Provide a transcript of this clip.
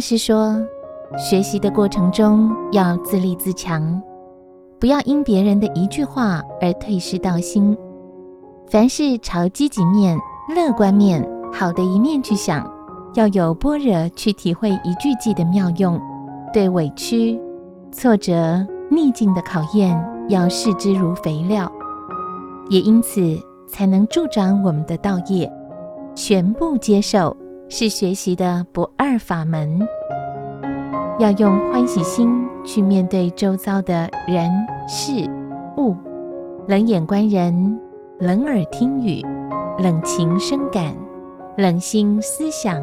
是说，学习的过程中要自立自强，不要因别人的一句话而退失道心。凡事朝积极面、乐观面、好的一面去想，要有般若去体会一句偈的妙用。对委屈、挫折、逆境的考验，要视之如肥料，也因此才能助长我们的道业。全部接受是学习的不二法门。要用欢喜心去面对周遭的人事物，冷眼观人，冷耳听语，冷情生感，冷心思想。